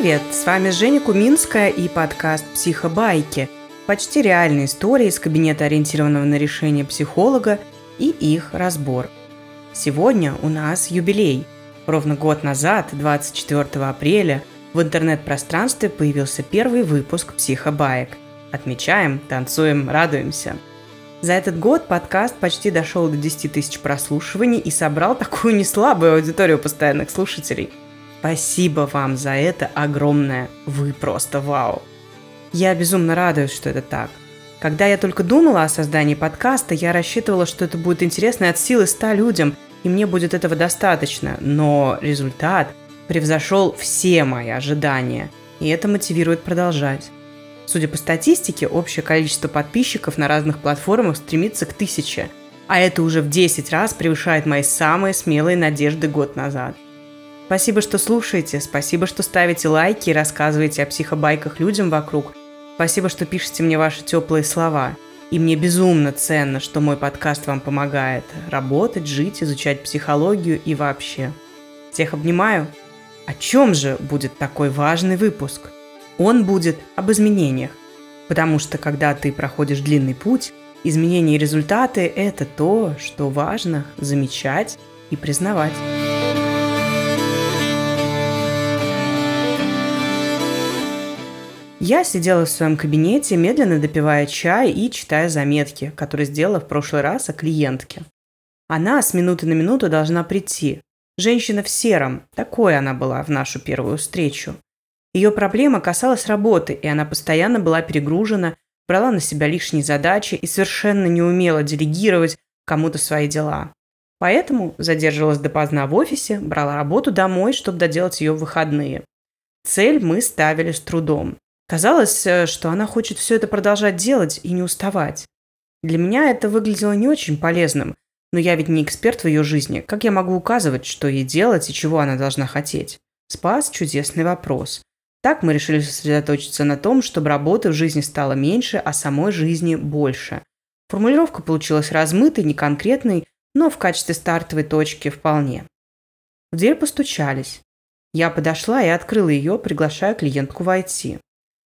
Привет, с вами Женя Куминская и подкаст «Психобайки». Почти реальные истории из кабинета, ориентированного на решение психолога, и их разбор. Сегодня у нас юбилей. Ровно год назад, 24 апреля, в интернет-пространстве появился первый выпуск «Психобаек». Отмечаем, танцуем, радуемся. За этот год подкаст почти дошел до 10 тысяч прослушиваний и собрал такую неслабую аудиторию постоянных слушателей – Спасибо вам за это огромное. Вы просто вау. Я безумно радуюсь, что это так. Когда я только думала о создании подкаста, я рассчитывала, что это будет интересно от силы 100 людям, и мне будет этого достаточно. Но результат превзошел все мои ожидания, и это мотивирует продолжать. Судя по статистике, общее количество подписчиков на разных платформах стремится к тысяче, а это уже в 10 раз превышает мои самые смелые надежды год назад – Спасибо, что слушаете, спасибо, что ставите лайки и рассказываете о психобайках людям вокруг. Спасибо, что пишете мне ваши теплые слова. И мне безумно ценно, что мой подкаст вам помогает работать, жить, изучать психологию и вообще. Всех обнимаю. О чем же будет такой важный выпуск? Он будет об изменениях. Потому что когда ты проходишь длинный путь, изменения и результаты – это то, что важно замечать и признавать. Я сидела в своем кабинете, медленно допивая чай и читая заметки, которые сделала в прошлый раз о клиентке. Она с минуты на минуту должна прийти. Женщина в сером, такой она была в нашу первую встречу. Ее проблема касалась работы, и она постоянно была перегружена, брала на себя лишние задачи и совершенно не умела делегировать кому-то свои дела. Поэтому задерживалась допоздна в офисе, брала работу домой, чтобы доделать ее в выходные. Цель мы ставили с трудом. Казалось, э, что она хочет все это продолжать делать и не уставать. Для меня это выглядело не очень полезным, но я ведь не эксперт в ее жизни. Как я могу указывать, что ей делать и чего она должна хотеть? Спас чудесный вопрос. Так мы решили сосредоточиться на том, чтобы работы в жизни стало меньше, а самой жизни больше. Формулировка получилась размытой, неконкретной, но в качестве стартовой точки вполне. В дверь постучались. Я подошла и открыла ее, приглашая клиентку войти.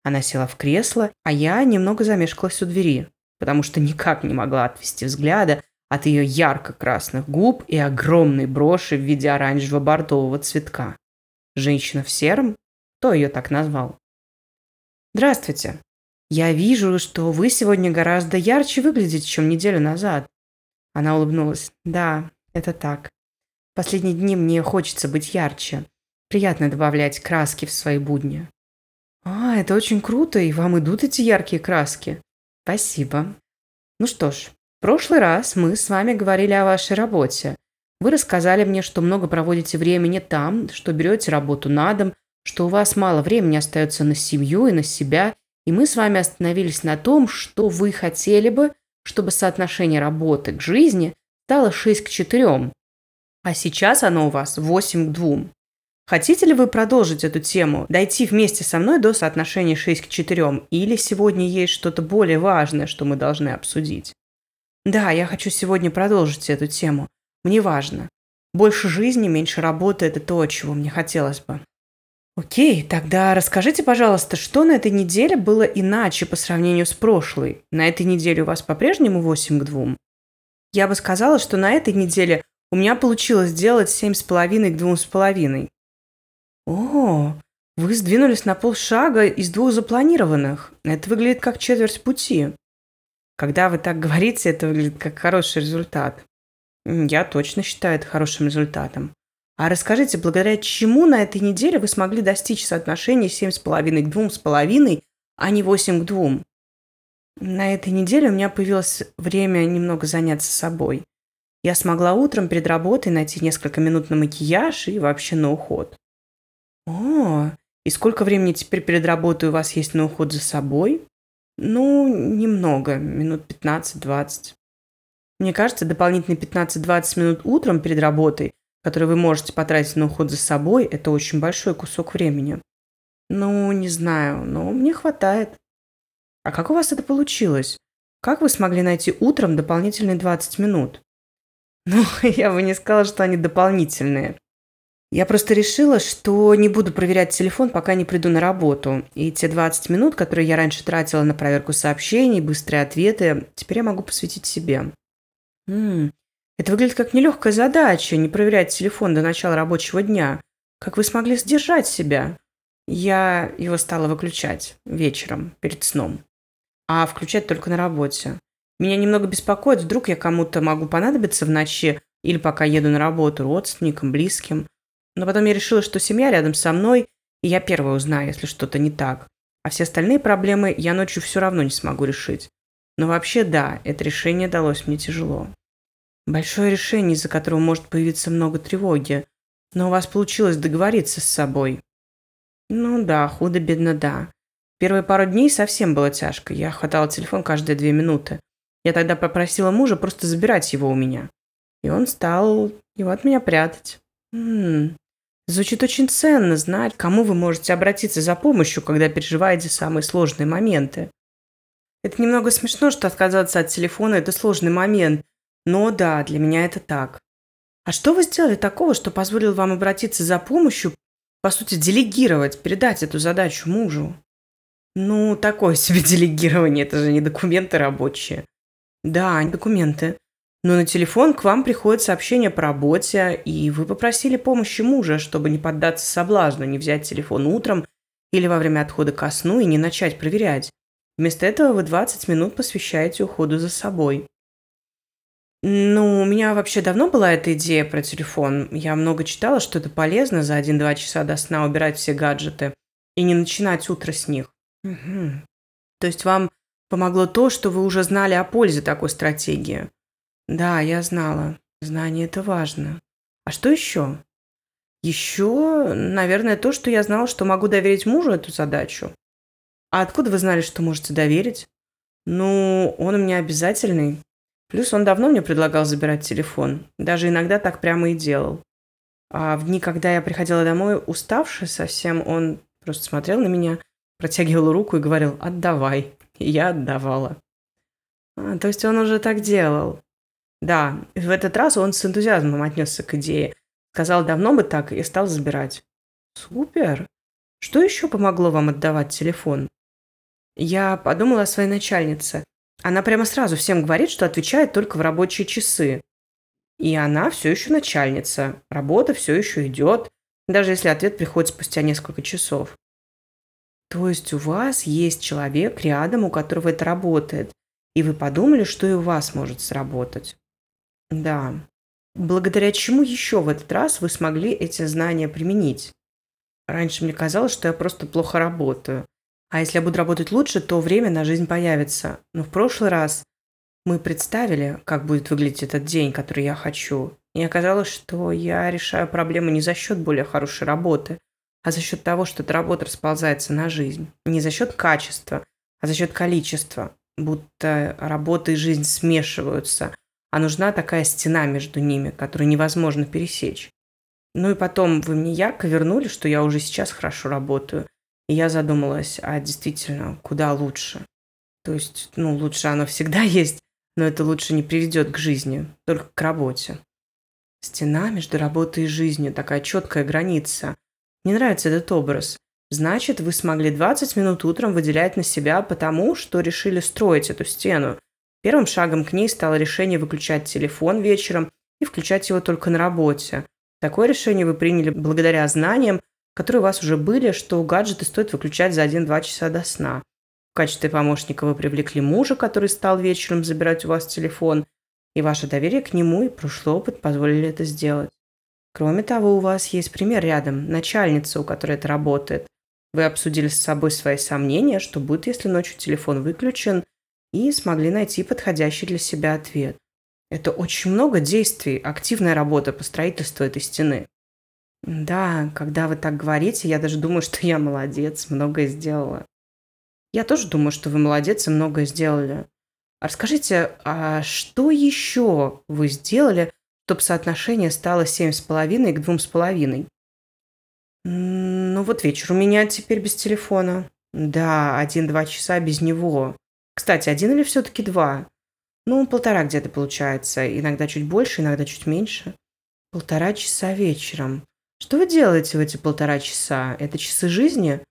Она села в кресло, а я немного замешкалась у двери, потому что никак не могла отвести взгляда от ее ярко-красных губ и огромной броши в виде оранжево-бордового цветка. Женщина в сером? Кто ее так назвал? «Здравствуйте. Я вижу, что вы сегодня гораздо ярче выглядите, чем неделю назад». Она улыбнулась. «Да, это так. В последние дни мне хочется быть ярче. Приятно добавлять краски в свои будни. А, это очень круто, и вам идут эти яркие краски. Спасибо. Ну что ж, в прошлый раз мы с вами говорили о вашей работе. Вы рассказали мне, что много проводите времени там, что берете работу на дом, что у вас мало времени остается на семью и на себя, и мы с вами остановились на том, что вы хотели бы, чтобы соотношение работы к жизни стало 6 к 4, а сейчас оно у вас 8 к 2. Хотите ли вы продолжить эту тему, дойти вместе со мной до соотношения 6 к 4, или сегодня есть что-то более важное, что мы должны обсудить? Да, я хочу сегодня продолжить эту тему. Мне важно. Больше жизни, меньше работы – это то, чего мне хотелось бы. Окей, тогда расскажите, пожалуйста, что на этой неделе было иначе по сравнению с прошлой? На этой неделе у вас по-прежнему 8 к 2? Я бы сказала, что на этой неделе у меня получилось сделать 7,5 к 2,5. О, вы сдвинулись на полшага из двух запланированных. Это выглядит как четверть пути. Когда вы так говорите, это выглядит как хороший результат. Я точно считаю это хорошим результатом. А расскажите, благодаря чему на этой неделе вы смогли достичь соотношения 7,5 к 2,5, а не 8 к 2? На этой неделе у меня появилось время немного заняться собой. Я смогла утром перед работой найти несколько минут на макияж и вообще на уход. О, и сколько времени теперь перед работой у вас есть на уход за собой? Ну, немного, минут 15-20. Мне кажется, дополнительные 15-20 минут утром перед работой, которые вы можете потратить на уход за собой, это очень большой кусок времени. Ну, не знаю, но мне хватает. А как у вас это получилось? Как вы смогли найти утром дополнительные 20 минут? Ну, я бы не сказала, что они дополнительные. Я просто решила, что не буду проверять телефон, пока не приду на работу. И те 20 минут, которые я раньше тратила на проверку сообщений, быстрые ответы, теперь я могу посвятить себе. М-м, это выглядит как нелегкая задача, не проверять телефон до начала рабочего дня. Как вы смогли сдержать себя? Я его стала выключать вечером, перед сном. А включать только на работе. Меня немного беспокоит, вдруг я кому-то могу понадобиться в ночи или пока еду на работу родственникам, близким. Но потом я решила, что семья рядом со мной, и я первая узнаю, если что-то не так. А все остальные проблемы я ночью все равно не смогу решить. Но вообще да, это решение далось мне тяжело. Большое решение, из-за которого может появиться много тревоги. Но у вас получилось договориться с собой. Ну да, худо-бедно да. Первые пару дней совсем было тяжко. Я хватала телефон каждые две минуты. Я тогда попросила мужа просто забирать его у меня. И он стал его от меня прятать. М-м, Звучит очень ценно знать, кому вы можете обратиться за помощью, когда переживаете самые сложные моменты. Это немного смешно, что отказаться от телефона – это сложный момент. Но да, для меня это так. А что вы сделали такого, что позволило вам обратиться за помощью, по сути, делегировать, передать эту задачу мужу? Ну, такое себе делегирование, это же не документы рабочие. Да, документы. Но на телефон к вам приходит сообщение по работе, и вы попросили помощи мужа, чтобы не поддаться соблазну, не взять телефон утром или во время отхода ко сну и не начать проверять. Вместо этого вы 20 минут посвящаете уходу за собой. Ну, у меня вообще давно была эта идея про телефон. Я много читала, что это полезно за 1-2 часа до сна убирать все гаджеты и не начинать утро с них. Угу. То есть вам помогло то, что вы уже знали о пользе такой стратегии. Да, я знала. Знание – это важно. А что еще? Еще, наверное, то, что я знала, что могу доверить мужу эту задачу. А откуда вы знали, что можете доверить? Ну, он у меня обязательный. Плюс он давно мне предлагал забирать телефон. Даже иногда так прямо и делал. А в дни, когда я приходила домой уставшая совсем, он просто смотрел на меня, протягивал руку и говорил «отдавай». И я отдавала. А, то есть он уже так делал. Да, в этот раз он с энтузиазмом отнесся к идее. Сказал, давно бы так, и стал забирать. Супер. Что еще помогло вам отдавать телефон? Я подумала о своей начальнице. Она прямо сразу всем говорит, что отвечает только в рабочие часы. И она все еще начальница. Работа все еще идет, даже если ответ приходит спустя несколько часов. То есть у вас есть человек рядом, у которого это работает, и вы подумали, что и у вас может сработать. Да. Благодаря чему еще в этот раз вы смогли эти знания применить? Раньше мне казалось, что я просто плохо работаю. А если я буду работать лучше, то время на жизнь появится. Но в прошлый раз мы представили, как будет выглядеть этот день, который я хочу. И оказалось, что я решаю проблемы не за счет более хорошей работы, а за счет того, что эта работа расползается на жизнь. Не за счет качества, а за счет количества. Будто работа и жизнь смешиваются, а нужна такая стена между ними, которую невозможно пересечь. Ну и потом вы мне ярко вернули, что я уже сейчас хорошо работаю. И я задумалась, а действительно, куда лучше? То есть, ну, лучше оно всегда есть, но это лучше не приведет к жизни, только к работе. Стена между работой и жизнью, такая четкая граница. Мне нравится этот образ. Значит, вы смогли 20 минут утром выделять на себя потому, что решили строить эту стену – Первым шагом к ней стало решение выключать телефон вечером и включать его только на работе. Такое решение вы приняли благодаря знаниям, которые у вас уже были, что гаджеты стоит выключать за 1-2 часа до сна. В качестве помощника вы привлекли мужа, который стал вечером забирать у вас телефон, и ваше доверие к нему и прошлый опыт позволили это сделать. Кроме того, у вас есть пример рядом, начальница, у которой это работает. Вы обсудили с собой свои сомнения, что будет, если ночью телефон выключен, и смогли найти подходящий для себя ответ. Это очень много действий, активная работа по строительству этой стены. Да, когда вы так говорите, я даже думаю, что я молодец, многое сделала. Я тоже думаю, что вы молодец и многое сделали. А расскажите, а что еще вы сделали, чтобы соотношение стало 7,5 к 2,5? Ну вот вечер у меня теперь без телефона. Да, один-два часа без него. Кстати, один или все-таки два? Ну, полтора где-то получается. Иногда чуть больше, иногда чуть меньше. Полтора часа вечером. Что вы делаете в эти полтора часа? Это часы жизни?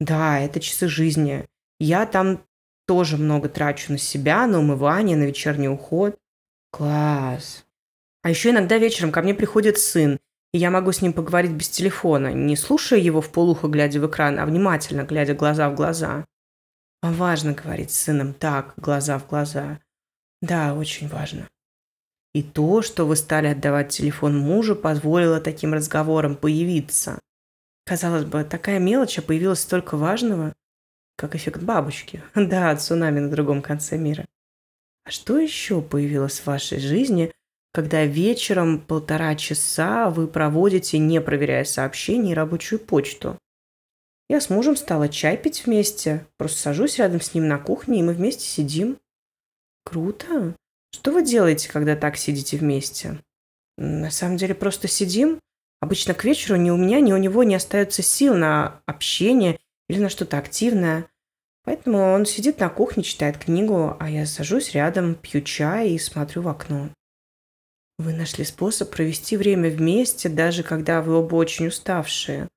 Да, это часы жизни. Я там тоже много трачу на себя, на умывание, на вечерний уход. Класс. А еще иногда вечером ко мне приходит сын, и я могу с ним поговорить без телефона, не слушая его в полухо, глядя в экран, а внимательно, глядя глаза в глаза. Важно говорить с сыном так, глаза в глаза. Да, очень важно. И то, что вы стали отдавать телефон мужу, позволило таким разговорам появиться. Казалось бы, такая мелочь, а появилось столько важного, как эффект бабочки. Да, цунами на другом конце мира. А что еще появилось в вашей жизни, когда вечером полтора часа вы проводите, не проверяя сообщения и рабочую почту? Я с мужем стала чай пить вместе. Просто сажусь рядом с ним на кухне, и мы вместе сидим. Круто. Что вы делаете, когда так сидите вместе? На самом деле просто сидим. Обычно к вечеру ни у меня, ни у него не остается сил на общение или на что-то активное. Поэтому он сидит на кухне, читает книгу, а я сажусь рядом, пью чай и смотрю в окно. Вы нашли способ провести время вместе, даже когда вы оба очень уставшие.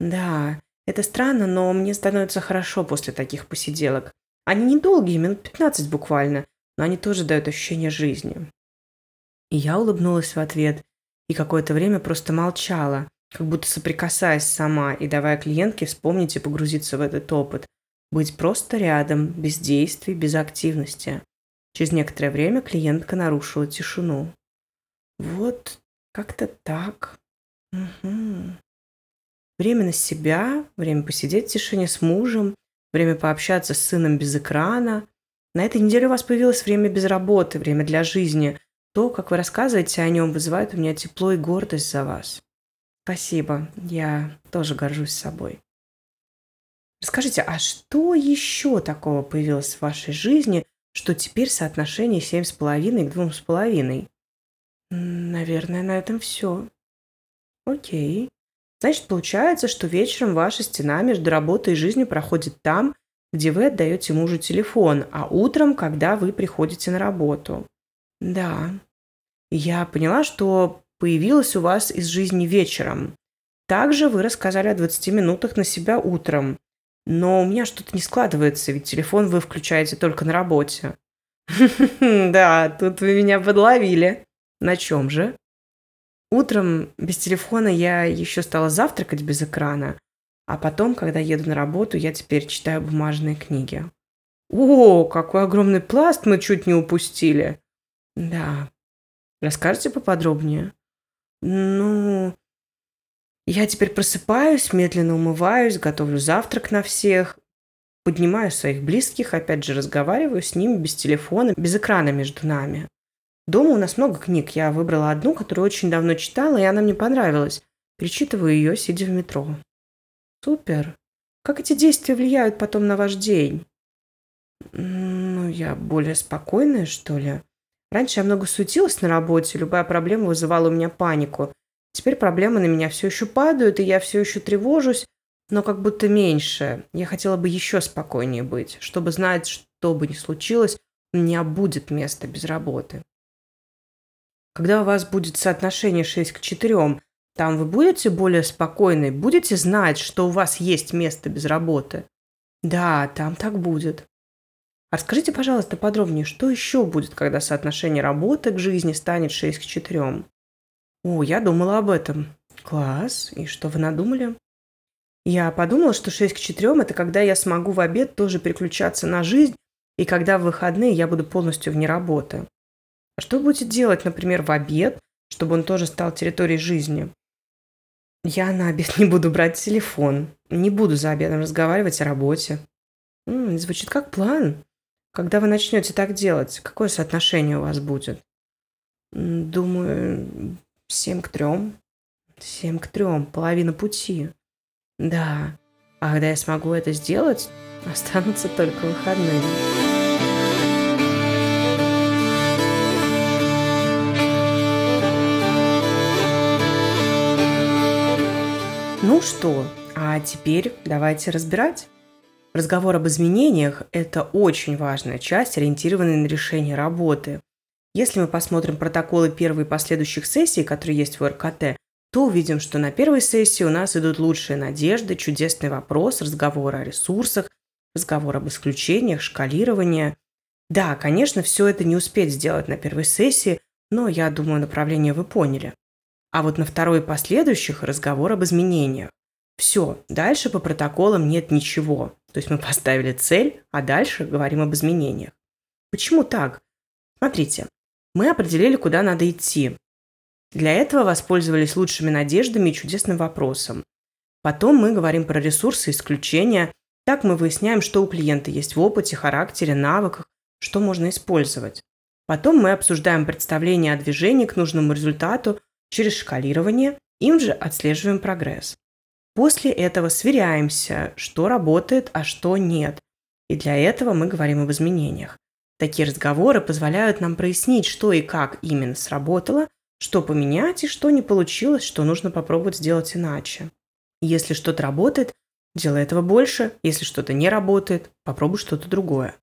Да, это странно, но мне становится хорошо после таких посиделок. Они недолгие, минут 15 буквально, но они тоже дают ощущение жизни. И я улыбнулась в ответ и какое-то время просто молчала, как будто соприкасаясь сама и давая клиентке вспомнить и погрузиться в этот опыт. Быть просто рядом, без действий, без активности. Через некоторое время клиентка нарушила тишину. Вот как-то так. Угу. Время на себя, время посидеть в тишине с мужем, время пообщаться с сыном без экрана. На этой неделе у вас появилось время без работы, время для жизни. То, как вы рассказываете о нем, вызывает у меня тепло и гордость за вас. Спасибо, я тоже горжусь собой. Расскажите, а что еще такого появилось в вашей жизни, что теперь соотношение 7,5 к 2,5? Наверное, на этом все. Окей. Значит, получается, что вечером ваша стена между работой и жизнью проходит там, где вы отдаете мужу телефон, а утром, когда вы приходите на работу. Да. Я поняла, что появилась у вас из жизни вечером. Также вы рассказали о 20 минутах на себя утром. Но у меня что-то не складывается, ведь телефон вы включаете только на работе. Да, тут вы меня подловили. На чем же? Утром без телефона я еще стала завтракать без экрана, а потом, когда еду на работу, я теперь читаю бумажные книги. О, какой огромный пласт мы чуть не упустили. Да. Расскажите поподробнее? Ну, я теперь просыпаюсь, медленно умываюсь, готовлю завтрак на всех, поднимаю своих близких, опять же разговариваю с ними без телефона, без экрана между нами. Дома у нас много книг. Я выбрала одну, которую очень давно читала, и она мне понравилась. Перечитываю ее, сидя в метро. Супер. Как эти действия влияют потом на ваш день? Ну, я более спокойная, что ли. Раньше я много суетилась на работе, любая проблема вызывала у меня панику. Теперь проблемы на меня все еще падают, и я все еще тревожусь, но как будто меньше. Я хотела бы еще спокойнее быть, чтобы знать, что бы ни случилось, у меня будет место без работы. Когда у вас будет соотношение 6 к 4, там вы будете более спокойны, будете знать, что у вас есть место без работы? Да, там так будет. А расскажите, пожалуйста, подробнее, что еще будет, когда соотношение работы к жизни станет 6 к 4? О, я думала об этом. Класс. И что вы надумали? Я подумала, что 6 к 4 – это когда я смогу в обед тоже переключаться на жизнь, и когда в выходные я буду полностью вне работы. Что будете делать, например, в обед, чтобы он тоже стал территорией жизни? Я на обед не буду брать телефон, не буду за обедом разговаривать о работе. М-м, звучит как план. Когда вы начнете так делать, какое соотношение у вас будет? Думаю, семь к трем. Семь к трем, половина пути. Да. А когда я смогу это сделать, останутся только выходные. Ну что, а теперь давайте разбирать. Разговор об изменениях – это очень важная часть, ориентированная на решение работы. Если мы посмотрим протоколы первой и последующих сессий, которые есть в РКТ, то увидим, что на первой сессии у нас идут лучшие надежды, чудесный вопрос, разговоры о ресурсах, разговор об исключениях, шкалирование. Да, конечно, все это не успеть сделать на первой сессии, но я думаю, направление вы поняли. А вот на второй и последующих разговор об изменениях. Все, дальше по протоколам нет ничего. То есть мы поставили цель, а дальше говорим об изменениях. Почему так? Смотрите, мы определили, куда надо идти. Для этого воспользовались лучшими надеждами и чудесным вопросом. Потом мы говорим про ресурсы исключения. Так мы выясняем, что у клиента есть в опыте, характере, навыках, что можно использовать. Потом мы обсуждаем представление о движении к нужному результату через шкалирование, им же отслеживаем прогресс. После этого сверяемся, что работает, а что нет. И для этого мы говорим об изменениях. Такие разговоры позволяют нам прояснить, что и как именно сработало, что поменять и что не получилось, что нужно попробовать сделать иначе. Если что-то работает, делай этого больше. Если что-то не работает, попробуй что-то другое.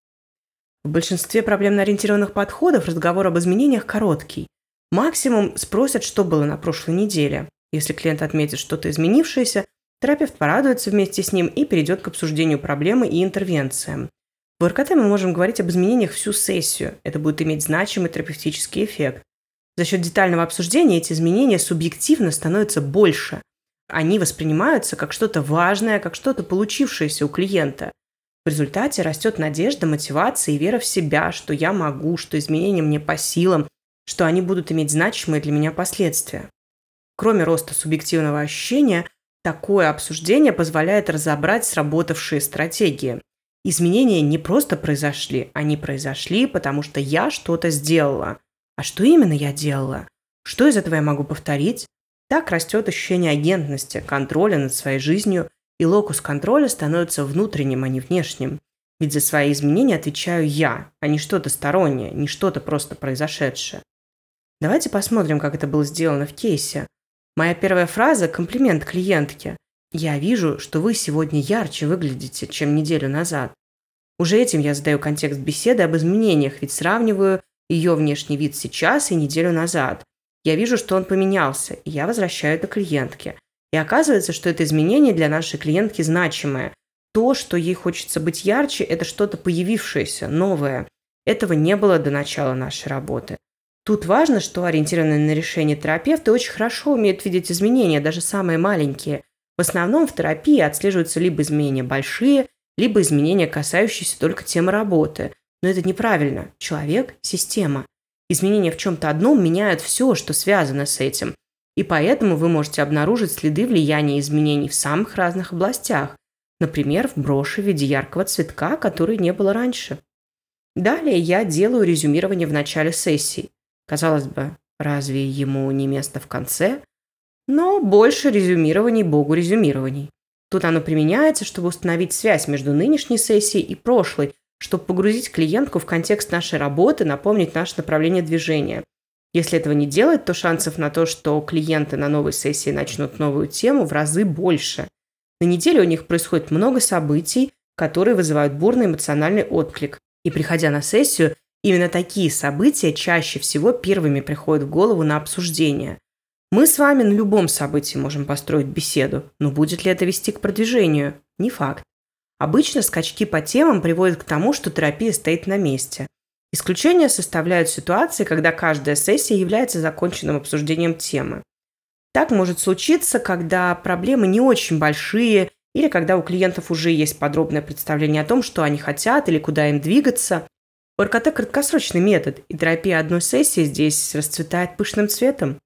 В большинстве проблемно-ориентированных подходов разговор об изменениях короткий. Максимум спросят, что было на прошлой неделе. Если клиент отметит что-то изменившееся, Терапевт порадуется вместе с ним и перейдет к обсуждению проблемы и интервенциям. В РКТ мы можем говорить об изменениях всю сессию. Это будет иметь значимый терапевтический эффект. За счет детального обсуждения эти изменения субъективно становятся больше. Они воспринимаются как что-то важное, как что-то получившееся у клиента. В результате растет надежда, мотивация и вера в себя, что я могу, что изменения мне по силам, что они будут иметь значимые для меня последствия. Кроме роста субъективного ощущения – Такое обсуждение позволяет разобрать сработавшие стратегии. Изменения не просто произошли, они произошли, потому что я что-то сделала. А что именно я делала? Что из этого я могу повторить? Так растет ощущение агентности, контроля над своей жизнью, и локус контроля становится внутренним, а не внешним. Ведь за свои изменения отвечаю я, а не что-то стороннее, не что-то просто произошедшее. Давайте посмотрим, как это было сделано в кейсе. Моя первая фраза – комплимент клиентке. «Я вижу, что вы сегодня ярче выглядите, чем неделю назад». Уже этим я задаю контекст беседы об изменениях, ведь сравниваю ее внешний вид сейчас и неделю назад. Я вижу, что он поменялся, и я возвращаю это клиентке. И оказывается, что это изменение для нашей клиентки значимое. То, что ей хочется быть ярче, это что-то появившееся, новое. Этого не было до начала нашей работы. Тут важно, что ориентированные на решение терапевты очень хорошо умеют видеть изменения, даже самые маленькие. В основном в терапии отслеживаются либо изменения большие, либо изменения, касающиеся только темы работы. Но это неправильно. Человек – система. Изменения в чем-то одном меняют все, что связано с этим. И поэтому вы можете обнаружить следы влияния изменений в самых разных областях. Например, в броши в виде яркого цветка, который не было раньше. Далее я делаю резюмирование в начале сессии. Казалось бы, разве ему не место в конце? Но больше резюмирований богу резюмирований. Тут оно применяется, чтобы установить связь между нынешней сессией и прошлой, чтобы погрузить клиентку в контекст нашей работы, напомнить наше направление движения. Если этого не делать, то шансов на то, что клиенты на новой сессии начнут новую тему, в разы больше. На неделе у них происходит много событий, которые вызывают бурный эмоциональный отклик. И приходя на сессию, Именно такие события чаще всего первыми приходят в голову на обсуждение. Мы с вами на любом событии можем построить беседу, но будет ли это вести к продвижению? Не факт. Обычно скачки по темам приводят к тому, что терапия стоит на месте. Исключения составляют ситуации, когда каждая сессия является законченным обсуждением темы. Так может случиться, когда проблемы не очень большие или когда у клиентов уже есть подробное представление о том, что они хотят или куда им двигаться, у РКТ краткосрочный метод, и терапия одной сессии здесь расцветает пышным цветом.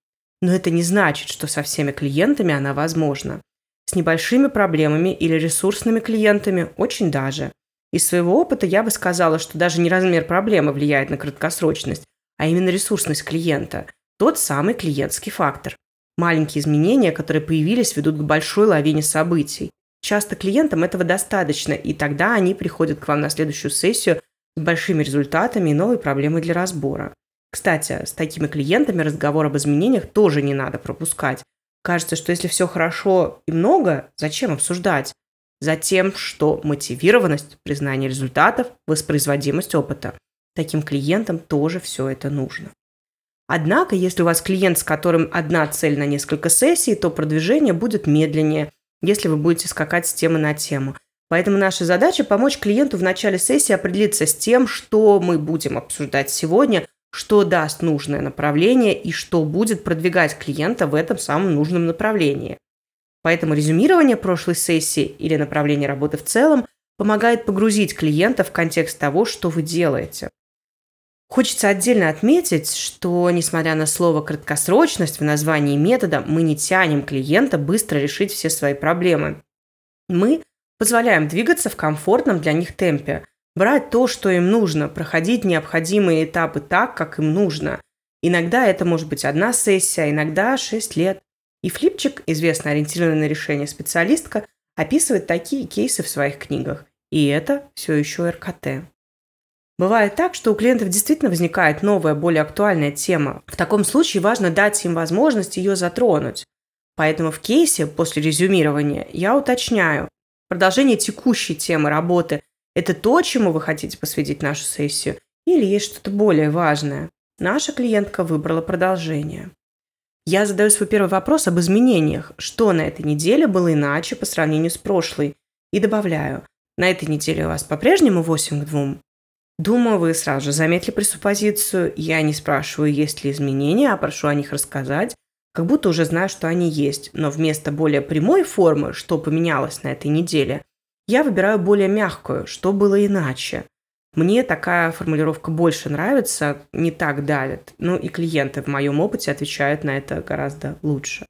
Но это не значит, что со всеми клиентами она возможна. С небольшими проблемами или ресурсными клиентами очень даже. Из своего опыта я бы сказала, что даже не размер проблемы влияет на краткосрочность, а именно ресурсность клиента. Тот самый клиентский фактор. Маленькие изменения, которые появились, ведут к большой лавине событий. Часто клиентам этого достаточно, и тогда они приходят к вам на следующую сессию с большими результатами и новой проблемой для разбора. Кстати, с такими клиентами разговор об изменениях тоже не надо пропускать. Кажется, что если все хорошо и много, зачем обсуждать? Затем, что мотивированность, признание результатов, воспроизводимость опыта. Таким клиентам тоже все это нужно. Однако, если у вас клиент, с которым одна цель на несколько сессий, то продвижение будет медленнее, если вы будете скакать с темы на тему. Поэтому наша задача – помочь клиенту в начале сессии определиться с тем, что мы будем обсуждать сегодня, что даст нужное направление и что будет продвигать клиента в этом самом нужном направлении. Поэтому резюмирование прошлой сессии или направление работы в целом помогает погрузить клиента в контекст того, что вы делаете. Хочется отдельно отметить, что, несмотря на слово «краткосрочность» в названии метода, мы не тянем клиента быстро решить все свои проблемы. Мы позволяем двигаться в комфортном для них темпе, брать то, что им нужно, проходить необходимые этапы так, как им нужно. Иногда это может быть одна сессия, иногда 6 лет. И Флипчик, известно ориентированная на решение специалистка, описывает такие кейсы в своих книгах. И это все еще РКТ. Бывает так, что у клиентов действительно возникает новая, более актуальная тема. В таком случае важно дать им возможность ее затронуть. Поэтому в кейсе после резюмирования я уточняю, продолжение текущей темы работы – это то, чему вы хотите посвятить нашу сессию, или есть что-то более важное. Наша клиентка выбрала продолжение. Я задаю свой первый вопрос об изменениях, что на этой неделе было иначе по сравнению с прошлой, и добавляю, на этой неделе у вас по-прежнему 8 к 2? Думаю, вы сразу же заметили пресуппозицию. Я не спрашиваю, есть ли изменения, а прошу о них рассказать, как будто уже знаю, что они есть. Но вместо более прямой формы, что поменялось на этой неделе, я выбираю более мягкую, что было иначе. Мне такая формулировка больше нравится, не так давит. Ну и клиенты в моем опыте отвечают на это гораздо лучше.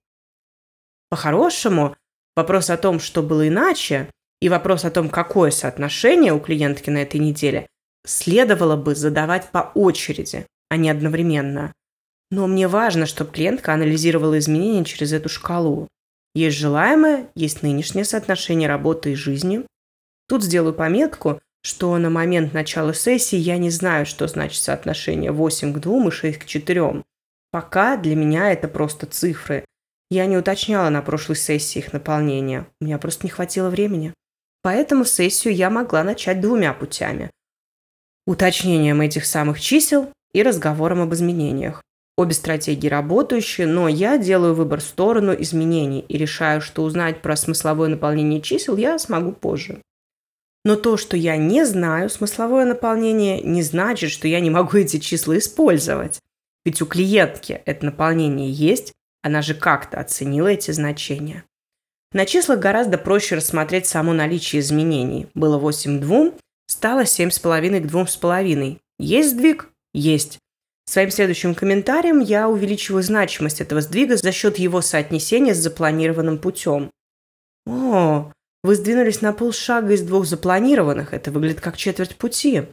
По-хорошему, вопрос о том, что было иначе, и вопрос о том, какое соотношение у клиентки на этой неделе, следовало бы задавать по очереди, а не одновременно. Но мне важно, чтобы клиентка анализировала изменения через эту шкалу. Есть желаемое, есть нынешнее соотношение работы и жизни. Тут сделаю пометку, что на момент начала сессии я не знаю, что значит соотношение 8 к 2 и 6 к 4. Пока для меня это просто цифры. Я не уточняла на прошлой сессии их наполнения. У меня просто не хватило времени. Поэтому сессию я могла начать двумя путями – уточнением этих самых чисел и разговором об изменениях. Обе стратегии работающие, но я делаю выбор в сторону изменений и решаю, что узнать про смысловое наполнение чисел я смогу позже. Но то, что я не знаю смысловое наполнение, не значит, что я не могу эти числа использовать. Ведь у клиентки это наполнение есть, она же как-то оценила эти значения. На числах гораздо проще рассмотреть само наличие изменений. Было 8 к 2, Стало 7,5 к 2,5. Есть сдвиг? Есть. Своим следующим комментарием я увеличиваю значимость этого сдвига за счет его соотнесения с запланированным путем. О, вы сдвинулись на полшага из двух запланированных. Это выглядит как четверть пути.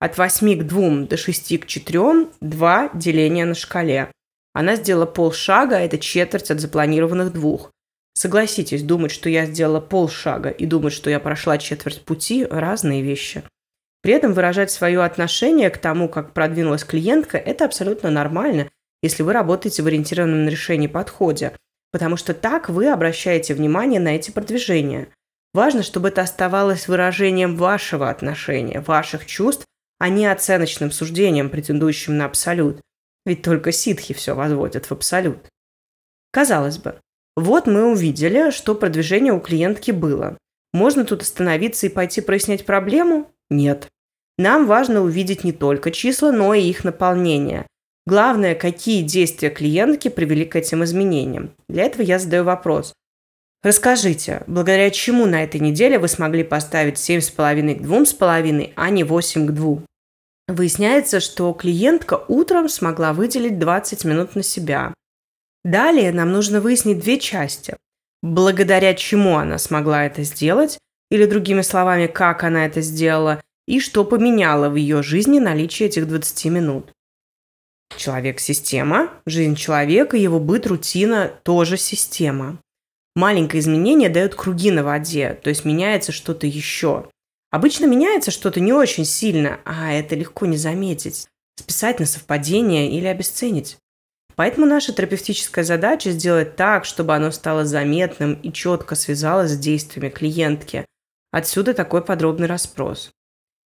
От 8 к 2 до 6 к 4 – два деления на шкале. Она сделала полшага, а это четверть от запланированных двух. Согласитесь, думать, что я сделала полшага и думать, что я прошла четверть пути – разные вещи. При этом выражать свое отношение к тому, как продвинулась клиентка, это абсолютно нормально, если вы работаете в ориентированном на решение подходе, потому что так вы обращаете внимание на эти продвижения. Важно, чтобы это оставалось выражением вашего отношения, ваших чувств, а не оценочным суждением, претендующим на абсолют. Ведь только ситхи все возводят в абсолют. Казалось бы, вот мы увидели, что продвижение у клиентки было. Можно тут остановиться и пойти прояснять проблему? Нет. Нам важно увидеть не только числа, но и их наполнение. Главное, какие действия клиентки привели к этим изменениям. Для этого я задаю вопрос. Расскажите, благодаря чему на этой неделе вы смогли поставить 7,5 к 2,5, а не 8 к 2? Выясняется, что клиентка утром смогла выделить 20 минут на себя. Далее нам нужно выяснить две части. Благодаря чему она смогла это сделать, или другими словами, как она это сделала, и что поменяло в ее жизни наличие этих 20 минут. Человек-система, жизнь человека, его быт, рутина – тоже система. Маленькое изменение дает круги на воде, то есть меняется что-то еще. Обычно меняется что-то не очень сильно, а это легко не заметить, списать на совпадение или обесценить. Поэтому наша терапевтическая задача сделать так, чтобы оно стало заметным и четко связалось с действиями клиентки. Отсюда такой подробный расспрос.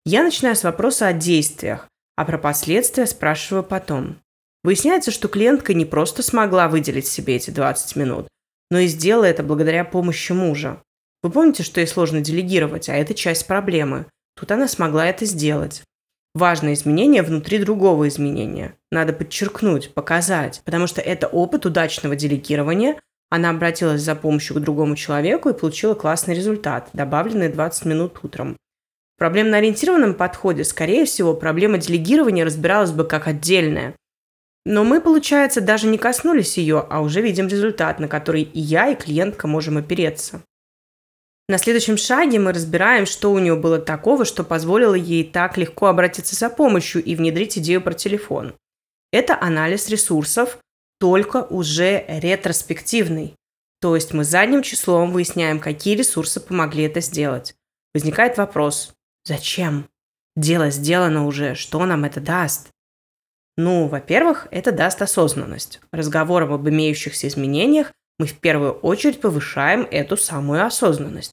Я начинаю с вопроса о действиях, а про последствия спрашиваю потом. Выясняется, что клиентка не просто смогла выделить себе эти 20 минут, но и сделала это благодаря помощи мужа. Вы помните, что ей сложно делегировать, а это часть проблемы. Тут она смогла это сделать. Важное изменение внутри другого изменения. Надо подчеркнуть, показать, потому что это опыт удачного делегирования. Она обратилась за помощью к другому человеку и получила классный результат, добавленные 20 минут утром. В проблемно-ориентированном подходе, скорее всего, проблема делегирования разбиралась бы как отдельная. Но мы, получается, даже не коснулись ее, а уже видим результат, на который и я, и клиентка можем опереться. На следующем шаге мы разбираем, что у нее было такого, что позволило ей так легко обратиться за помощью и внедрить идею про телефон. Это анализ ресурсов, только уже ретроспективный. То есть мы задним числом выясняем, какие ресурсы помогли это сделать. Возникает вопрос, зачем? Дело сделано уже, что нам это даст? Ну, во-первых, это даст осознанность. Разговором об имеющихся изменениях мы в первую очередь повышаем эту самую осознанность.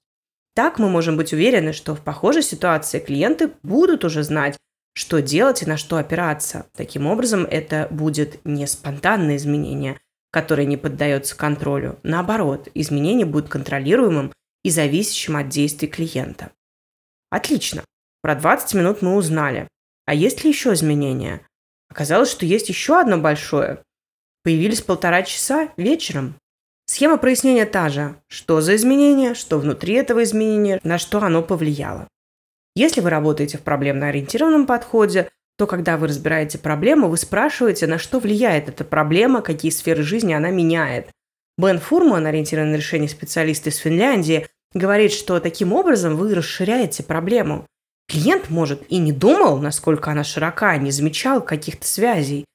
Так мы можем быть уверены, что в похожей ситуации клиенты будут уже знать, что делать и на что опираться. Таким образом, это будет не спонтанное изменение, которое не поддается контролю. Наоборот, изменение будет контролируемым и зависящим от действий клиента. Отлично. Про 20 минут мы узнали. А есть ли еще изменения? Оказалось, что есть еще одно большое. Появились полтора часа вечером. Схема прояснения та же. Что за изменение, что внутри этого изменения, на что оно повлияло. Если вы работаете в проблемно-ориентированном подходе, то когда вы разбираете проблему, вы спрашиваете, на что влияет эта проблема, какие сферы жизни она меняет. Бен Фурман, ориентированный на решение специалист из Финляндии, говорит, что таким образом вы расширяете проблему. Клиент, может, и не думал, насколько она широка, не замечал каких-то связей.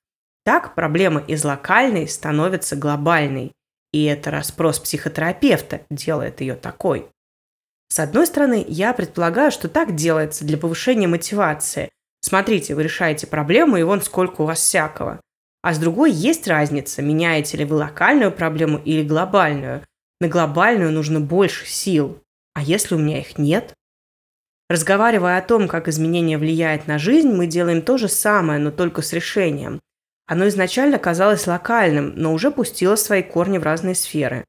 Так проблема из локальной становится глобальной. И это расспрос психотерапевта делает ее такой. С одной стороны, я предполагаю, что так делается для повышения мотивации. Смотрите, вы решаете проблему, и вон сколько у вас всякого. А с другой, есть разница, меняете ли вы локальную проблему или глобальную. На глобальную нужно больше сил. А если у меня их нет? Разговаривая о том, как изменение влияет на жизнь, мы делаем то же самое, но только с решением. Оно изначально казалось локальным, но уже пустило свои корни в разные сферы.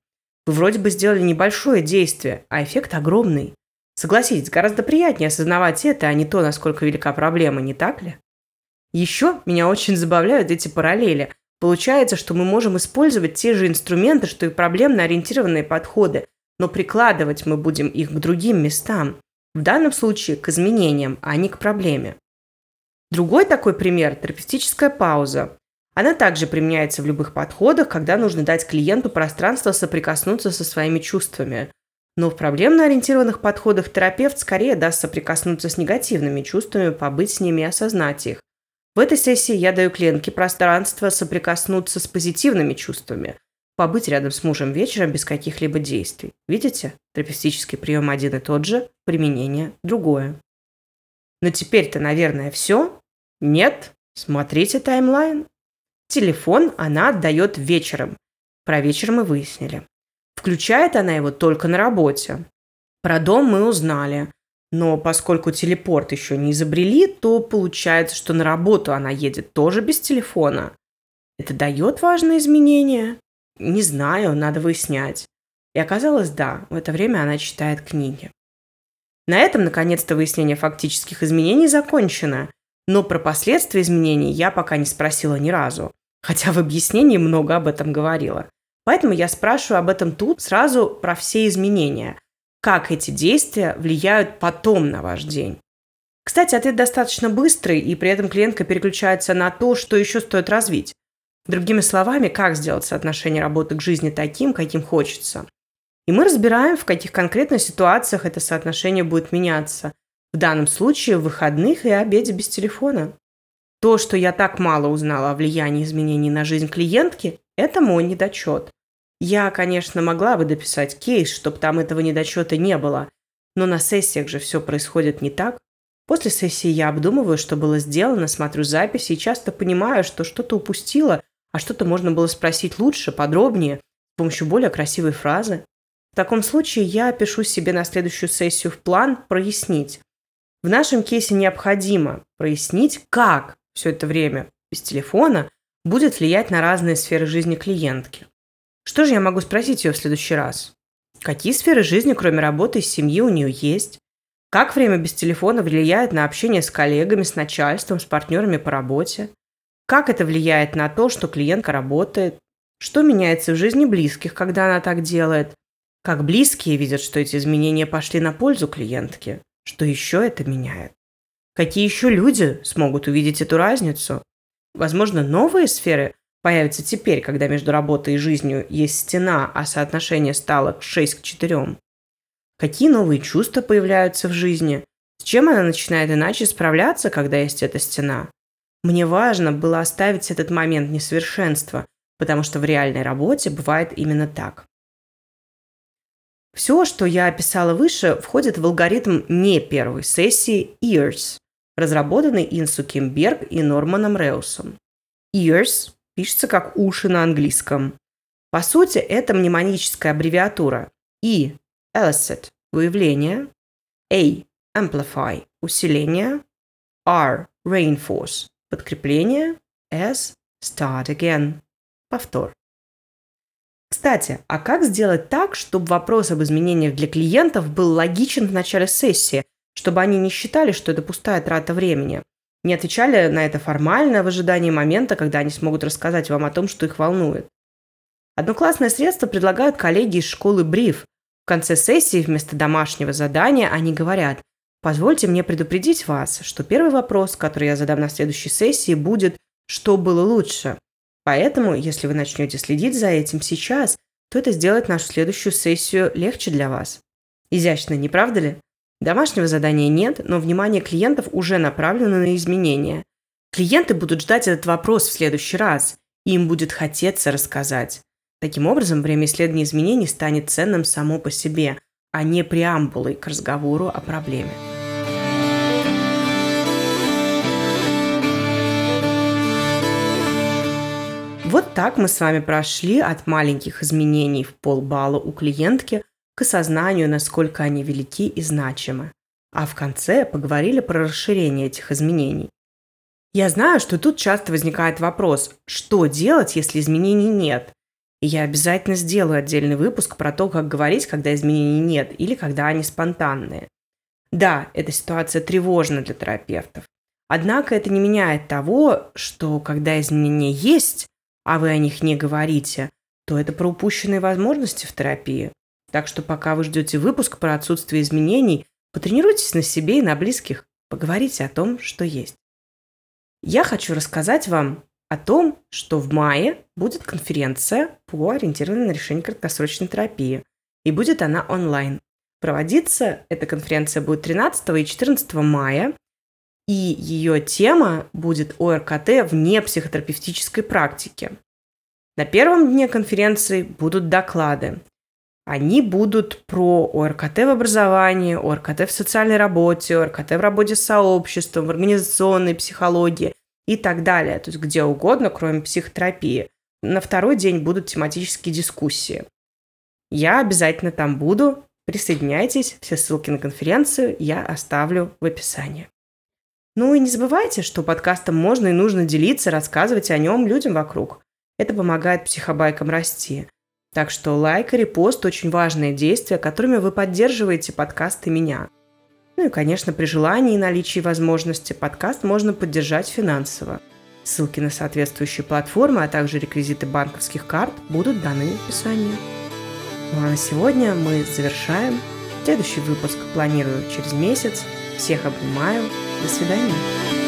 Вы вроде бы сделали небольшое действие, а эффект огромный. Согласитесь, гораздо приятнее осознавать это, а не то, насколько велика проблема, не так ли? Еще меня очень забавляют эти параллели. Получается, что мы можем использовать те же инструменты, что и проблемно-ориентированные подходы, но прикладывать мы будем их к другим местам. В данном случае к изменениям, а не к проблеме. Другой такой пример – терапевтическая пауза. Она также применяется в любых подходах, когда нужно дать клиенту пространство соприкоснуться со своими чувствами. Но в проблемно-ориентированных подходах терапевт скорее даст соприкоснуться с негативными чувствами, побыть с ними и осознать их. В этой сессии я даю клиентке пространство соприкоснуться с позитивными чувствами, побыть рядом с мужем вечером без каких-либо действий. Видите? Терапевтический прием один и тот же, применение другое. Но теперь-то, наверное, все? Нет? Смотрите таймлайн. Телефон она отдает вечером. Про вечер мы выяснили. Включает она его только на работе. Про дом мы узнали. Но поскольку телепорт еще не изобрели, то получается, что на работу она едет тоже без телефона. Это дает важные изменения? Не знаю, надо выяснять. И оказалось, да, в это время она читает книги. На этом, наконец-то, выяснение фактических изменений закончено. Но про последствия изменений я пока не спросила ни разу, хотя в объяснении много об этом говорила. Поэтому я спрашиваю об этом тут сразу про все изменения. Как эти действия влияют потом на ваш день? Кстати, ответ достаточно быстрый, и при этом клиентка переключается на то, что еще стоит развить. Другими словами, как сделать соотношение работы к жизни таким, каким хочется. И мы разбираем, в каких конкретных ситуациях это соотношение будет меняться – в данном случае выходных и обеде без телефона. То, что я так мало узнала о влиянии изменений на жизнь клиентки, это мой недочет. Я, конечно, могла бы дописать кейс, чтобы там этого недочета не было, но на сессиях же все происходит не так. После сессии я обдумываю, что было сделано, смотрю записи и часто понимаю, что что-то упустила, а что-то можно было спросить лучше, подробнее, с помощью более красивой фразы. В таком случае я пишу себе на следующую сессию в план прояснить, в нашем кейсе необходимо прояснить, как все это время без телефона будет влиять на разные сферы жизни клиентки. Что же я могу спросить ее в следующий раз? Какие сферы жизни, кроме работы и семьи, у нее есть? Как время без телефона влияет на общение с коллегами, с начальством, с партнерами по работе? Как это влияет на то, что клиентка работает? Что меняется в жизни близких, когда она так делает? Как близкие видят, что эти изменения пошли на пользу клиентки? Что еще это меняет? Какие еще люди смогут увидеть эту разницу? Возможно, новые сферы появятся теперь, когда между работой и жизнью есть стена, а соотношение стало 6 к 4. Какие новые чувства появляются в жизни? С чем она начинает иначе справляться, когда есть эта стена? Мне важно было оставить этот момент несовершенства, потому что в реальной работе бывает именно так. Все, что я описала выше, входит в алгоритм не первой сессии EARS, разработанный Инсу Кимберг и Норманом Реусом. EARS пишется как уши на английском. По сути, это мнемоническая аббревиатура. E – elicit – выявление, A – amplify – усиление, R – reinforce – подкрепление, S – start again – повтор. Кстати, а как сделать так, чтобы вопрос об изменениях для клиентов был логичен в начале сессии, чтобы они не считали, что это пустая трата времени? Не отвечали на это формально в ожидании момента, когда они смогут рассказать вам о том, что их волнует. Одно классное средство предлагают коллеги из школы Бриф. В конце сессии вместо домашнего задания они говорят «Позвольте мне предупредить вас, что первый вопрос, который я задам на следующей сессии, будет «Что было лучше?». Поэтому, если вы начнете следить за этим сейчас, то это сделает нашу следующую сессию легче для вас. Изящно, не правда ли? Домашнего задания нет, но внимание клиентов уже направлено на изменения. Клиенты будут ждать этот вопрос в следующий раз, и им будет хотеться рассказать. Таким образом, время исследования изменений станет ценным само по себе, а не преамбулой к разговору о проблеме. Вот так мы с вами прошли от маленьких изменений в полбалла у клиентки к осознанию, насколько они велики и значимы. А в конце поговорили про расширение этих изменений. Я знаю, что тут часто возникает вопрос, что делать, если изменений нет? И я обязательно сделаю отдельный выпуск про то, как говорить, когда изменений нет или когда они спонтанные. Да, эта ситуация тревожна для терапевтов. Однако это не меняет того, что когда изменения есть, а вы о них не говорите, то это про упущенные возможности в терапии. Так что пока вы ждете выпуск про отсутствие изменений, потренируйтесь на себе и на близких, поговорите о том, что есть. Я хочу рассказать вам о том, что в мае будет конференция по ориентированной на решение краткосрочной терапии. И будет она онлайн. Проводиться эта конференция будет 13 и 14 мая. И ее тема будет ОРКТ вне психотерапевтической практики. На первом дне конференции будут доклады. Они будут про ОРКТ в образовании, ОРКТ в социальной работе, ОРКТ в работе с сообществом, в организационной психологии и так далее. То есть где угодно, кроме психотерапии. На второй день будут тематические дискуссии. Я обязательно там буду. Присоединяйтесь. Все ссылки на конференцию я оставлю в описании. Ну и не забывайте, что подкастом можно и нужно делиться, рассказывать о нем людям вокруг. Это помогает психобайкам расти. Так что лайк и репост – очень важные действия, которыми вы поддерживаете подкаст и меня. Ну и, конечно, при желании и наличии возможности подкаст можно поддержать финансово. Ссылки на соответствующие платформы, а также реквизиты банковских карт будут даны в описании. Ну а на сегодня мы завершаем. Следующий выпуск планирую через месяц. Всех обнимаю. До свидания.